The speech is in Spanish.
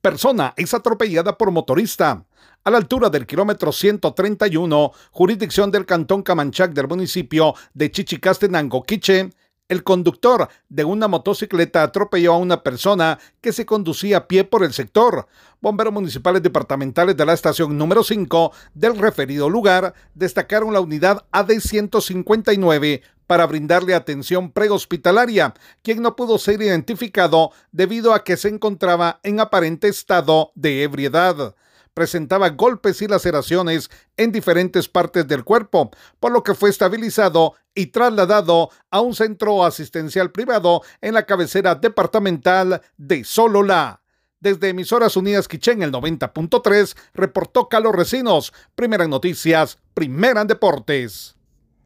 Persona es atropellada por motorista. A la altura del kilómetro 131, jurisdicción del cantón Camanchac del municipio de Chichicastenango, Quiche, el conductor de una motocicleta atropelló a una persona que se conducía a pie por el sector. Bomberos municipales departamentales de la estación número 5 del referido lugar destacaron la unidad AD 159 para brindarle atención prehospitalaria, quien no pudo ser identificado debido a que se encontraba en aparente estado de ebriedad presentaba golpes y laceraciones en diferentes partes del cuerpo, por lo que fue estabilizado y trasladado a un centro asistencial privado en la cabecera departamental de Solola. Desde Emisoras Unidas Quichén, el 90.3, reportó Carlos Recinos. Primera en noticias, primera en deportes.